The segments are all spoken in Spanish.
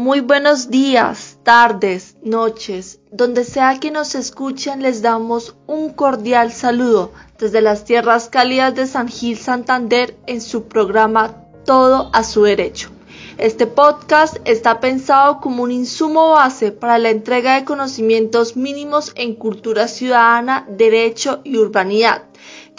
Muy buenos días, tardes, noches, donde sea que nos escuchen les damos un cordial saludo desde las tierras cálidas de San Gil Santander en su programa Todo a su derecho. Este podcast está pensado como un insumo base para la entrega de conocimientos mínimos en cultura ciudadana, derecho y urbanidad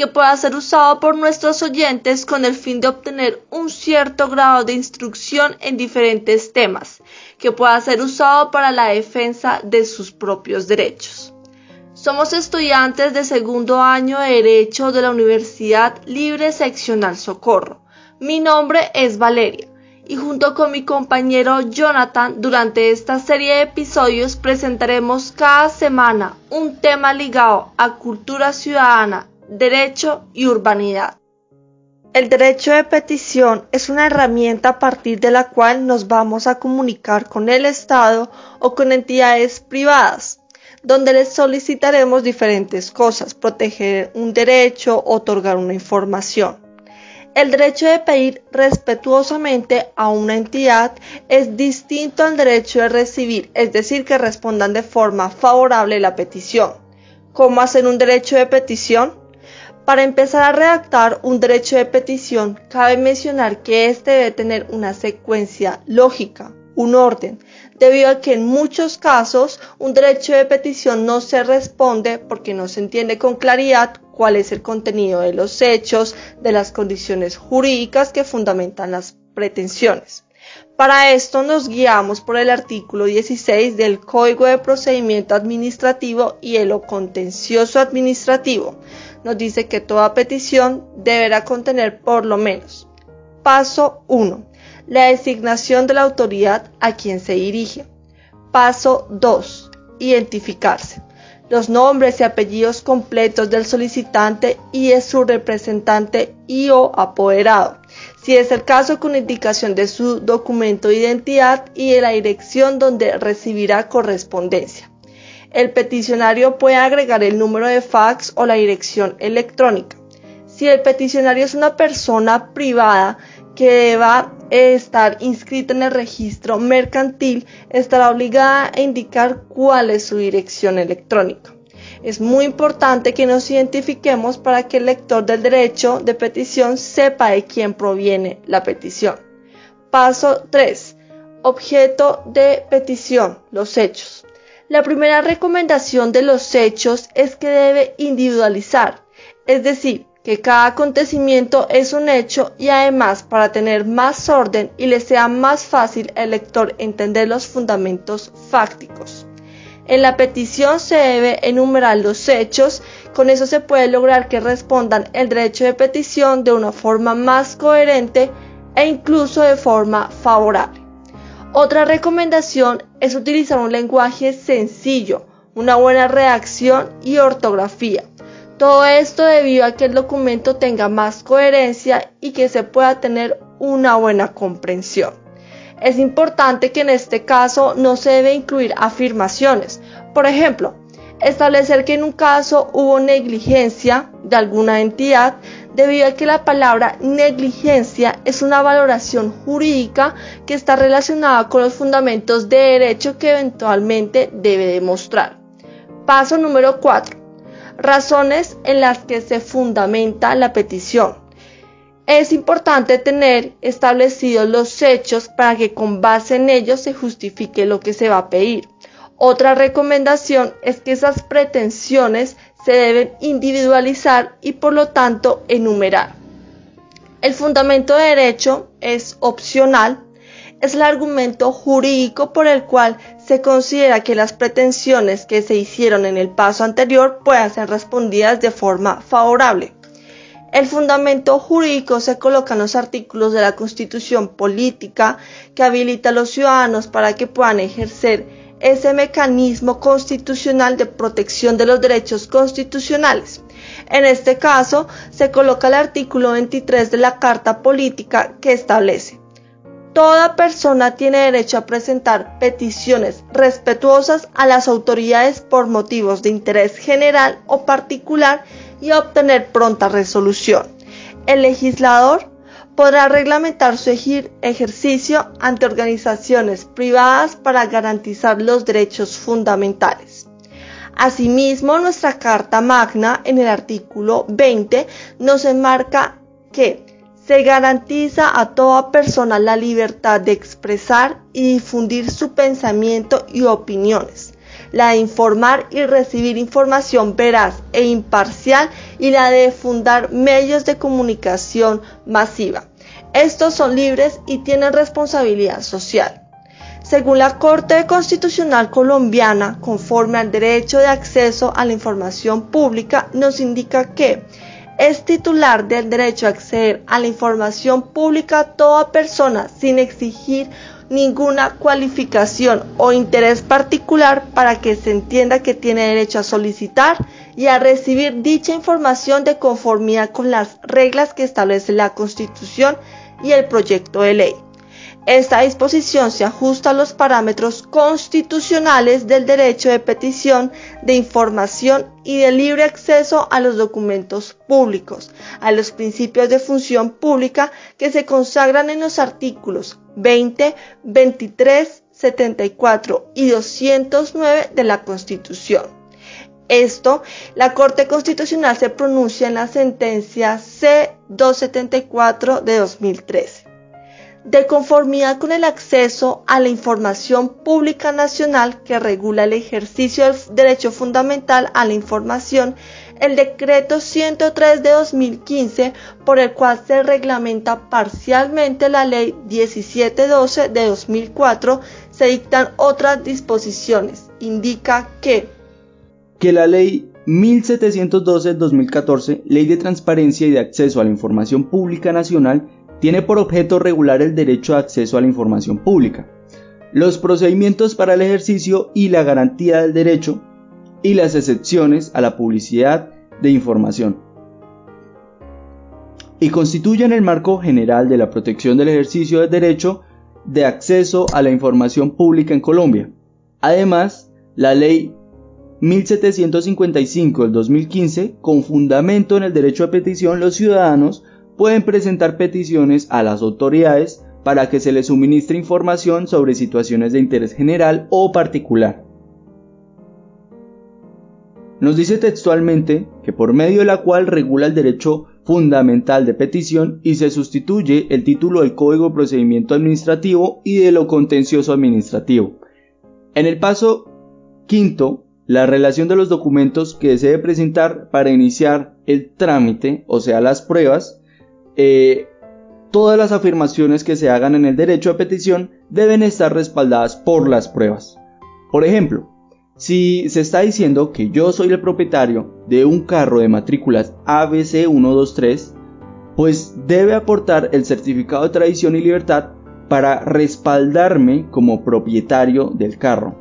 que pueda ser usado por nuestros oyentes con el fin de obtener un cierto grado de instrucción en diferentes temas, que pueda ser usado para la defensa de sus propios derechos. Somos estudiantes de segundo año de Derecho de la Universidad Libre Seccional Socorro. Mi nombre es Valeria y junto con mi compañero Jonathan durante esta serie de episodios presentaremos cada semana un tema ligado a cultura ciudadana derecho y urbanidad. El derecho de petición es una herramienta a partir de la cual nos vamos a comunicar con el Estado o con entidades privadas, donde les solicitaremos diferentes cosas, proteger un derecho, otorgar una información. El derecho de pedir respetuosamente a una entidad es distinto al derecho de recibir, es decir, que respondan de forma favorable la petición. ¿Cómo hacer un derecho de petición? Para empezar a redactar un derecho de petición, cabe mencionar que éste debe tener una secuencia lógica, un orden, debido a que en muchos casos un derecho de petición no se responde porque no se entiende con claridad cuál es el contenido de los hechos, de las condiciones jurídicas que fundamentan las pretensiones. Para esto nos guiamos por el artículo 16 del Código de Procedimiento Administrativo y el contencioso administrativo, nos dice que toda petición deberá contener por lo menos. Paso 1. La designación de la autoridad a quien se dirige. Paso 2. Identificarse. Los nombres y apellidos completos del solicitante y de su representante y o apoderado. Si es el caso con indicación de su documento de identidad y de la dirección donde recibirá correspondencia el peticionario puede agregar el número de fax o la dirección electrónica. Si el peticionario es una persona privada que deba estar inscrita en el registro mercantil, estará obligada a indicar cuál es su dirección electrónica. Es muy importante que nos identifiquemos para que el lector del derecho de petición sepa de quién proviene la petición. Paso 3. Objeto de petición, los hechos. La primera recomendación de los hechos es que debe individualizar, es decir, que cada acontecimiento es un hecho y además para tener más orden y le sea más fácil al lector entender los fundamentos fácticos. En la petición se debe enumerar los hechos, con eso se puede lograr que respondan el derecho de petición de una forma más coherente e incluso de forma favorable. Otra recomendación es utilizar un lenguaje sencillo, una buena redacción y ortografía. Todo esto debido a que el documento tenga más coherencia y que se pueda tener una buena comprensión. Es importante que en este caso no se debe incluir afirmaciones. Por ejemplo, establecer que en un caso hubo negligencia de alguna entidad debido a que la palabra negligencia es una valoración jurídica que está relacionada con los fundamentos de derecho que eventualmente debe demostrar. Paso número 4. Razones en las que se fundamenta la petición. Es importante tener establecidos los hechos para que con base en ellos se justifique lo que se va a pedir. Otra recomendación es que esas pretensiones se deben individualizar y por lo tanto enumerar. El fundamento de derecho es opcional, es el argumento jurídico por el cual se considera que las pretensiones que se hicieron en el paso anterior puedan ser respondidas de forma favorable. El fundamento jurídico se coloca en los artículos de la Constitución política que habilita a los ciudadanos para que puedan ejercer ese mecanismo constitucional de protección de los derechos constitucionales. En este caso, se coloca el artículo 23 de la Carta Política que establece Toda persona tiene derecho a presentar peticiones respetuosas a las autoridades por motivos de interés general o particular y a obtener pronta resolución. El legislador podrá reglamentar su ejercicio ante organizaciones privadas para garantizar los derechos fundamentales. Asimismo, nuestra Carta Magna en el artículo 20 nos enmarca que se garantiza a toda persona la libertad de expresar y difundir su pensamiento y opiniones, la de informar y recibir información veraz e imparcial y la de fundar medios de comunicación masiva. Estos son libres y tienen responsabilidad social. Según la Corte Constitucional colombiana, conforme al derecho de acceso a la información pública, nos indica que es titular del derecho a acceder a la información pública toda persona sin exigir ninguna cualificación o interés particular para que se entienda que tiene derecho a solicitar y a recibir dicha información de conformidad con las reglas que establece la Constitución y el proyecto de ley. Esta disposición se ajusta a los parámetros constitucionales del derecho de petición de información y de libre acceso a los documentos públicos, a los principios de función pública que se consagran en los artículos 20, 23, 74 y 209 de la Constitución. Esto, la Corte Constitucional se pronuncia en la sentencia C-274 de 2013 de conformidad con el acceso a la información pública nacional que regula el ejercicio del derecho fundamental a la información, el decreto 103 de 2015, por el cual se reglamenta parcialmente la ley 1712 de 2004, se dictan otras disposiciones. Indica que que la ley 1712-2014, Ley de Transparencia y de Acceso a la Información Pública Nacional, tiene por objeto regular el derecho a acceso a la información pública, los procedimientos para el ejercicio y la garantía del derecho y las excepciones a la publicidad de información. Y constituyen el marco general de la protección del ejercicio del derecho de acceso a la información pública en Colombia. Además, la ley 1755 del 2015, con fundamento en el derecho a petición, los ciudadanos pueden presentar peticiones a las autoridades para que se les suministre información sobre situaciones de interés general o particular. Nos dice textualmente que por medio de la cual regula el derecho fundamental de petición y se sustituye el título del Código de Procedimiento Administrativo y de lo contencioso administrativo. En el paso quinto, la relación de los documentos que se debe presentar para iniciar el trámite, o sea, las pruebas, eh, todas las afirmaciones que se hagan en el derecho a petición deben estar respaldadas por las pruebas. Por ejemplo, si se está diciendo que yo soy el propietario de un carro de matrículas ABC 123, pues debe aportar el certificado de tradición y libertad para respaldarme como propietario del carro.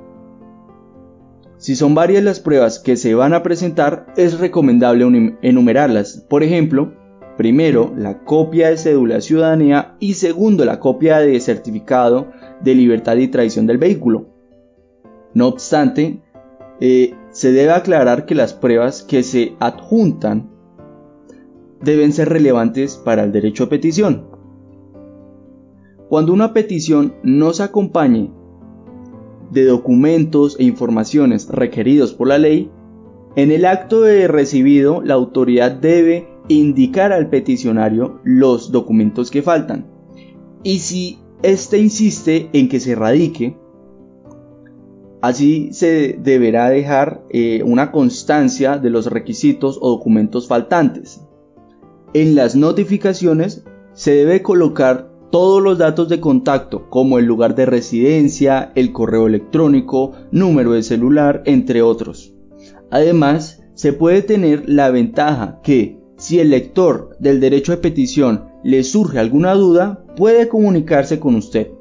Si son varias las pruebas que se van a presentar, es recomendable enumerarlas. Por ejemplo, Primero, la copia de cédula de ciudadanía y segundo, la copia de certificado de libertad y tradición del vehículo. No obstante, eh, se debe aclarar que las pruebas que se adjuntan deben ser relevantes para el derecho a petición. Cuando una petición no se acompañe de documentos e informaciones requeridos por la ley, en el acto de recibido la autoridad debe indicar al peticionario los documentos que faltan. Y si éste insiste en que se radique, así se deberá dejar eh, una constancia de los requisitos o documentos faltantes. En las notificaciones se debe colocar todos los datos de contacto como el lugar de residencia, el correo electrónico, número de celular, entre otros. Además, se puede tener la ventaja que si el lector del derecho de petición le surge alguna duda, puede comunicarse con usted.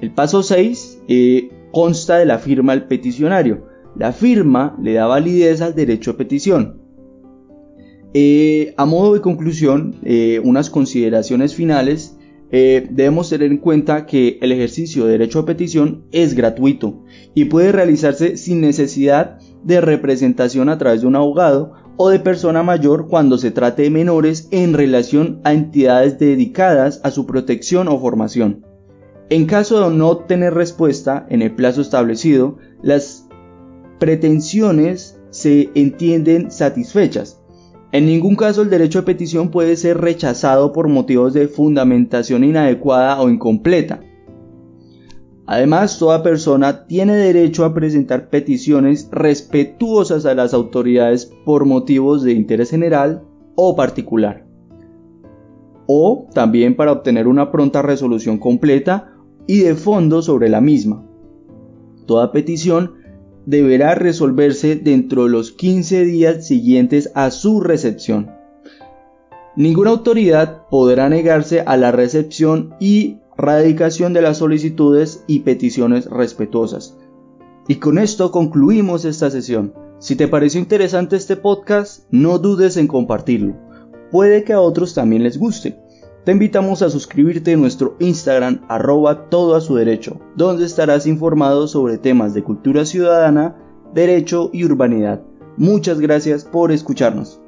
El paso 6 eh, consta de la firma del peticionario. La firma le da validez al derecho de petición. Eh, a modo de conclusión, eh, unas consideraciones finales. debemos tener en cuenta que el ejercicio de derecho a petición es gratuito y puede realizarse sin necesidad de representación a través de un abogado o de persona mayor cuando se trate de menores en relación a entidades dedicadas a su protección o formación. En caso de no obtener respuesta en el plazo establecido, las pretensiones se entienden satisfechas. En ningún caso el derecho de petición puede ser rechazado por motivos de fundamentación inadecuada o incompleta. Además, toda persona tiene derecho a presentar peticiones respetuosas a las autoridades por motivos de interés general o particular. O también para obtener una pronta resolución completa y de fondo sobre la misma. Toda petición deberá resolverse dentro de los 15 días siguientes a su recepción. Ninguna autoridad podrá negarse a la recepción y radicación de las solicitudes y peticiones respetuosas. Y con esto concluimos esta sesión. Si te pareció interesante este podcast, no dudes en compartirlo. Puede que a otros también les guste. Te invitamos a suscribirte en nuestro Instagram arroba todo a su derecho, donde estarás informado sobre temas de cultura ciudadana, derecho y urbanidad. Muchas gracias por escucharnos.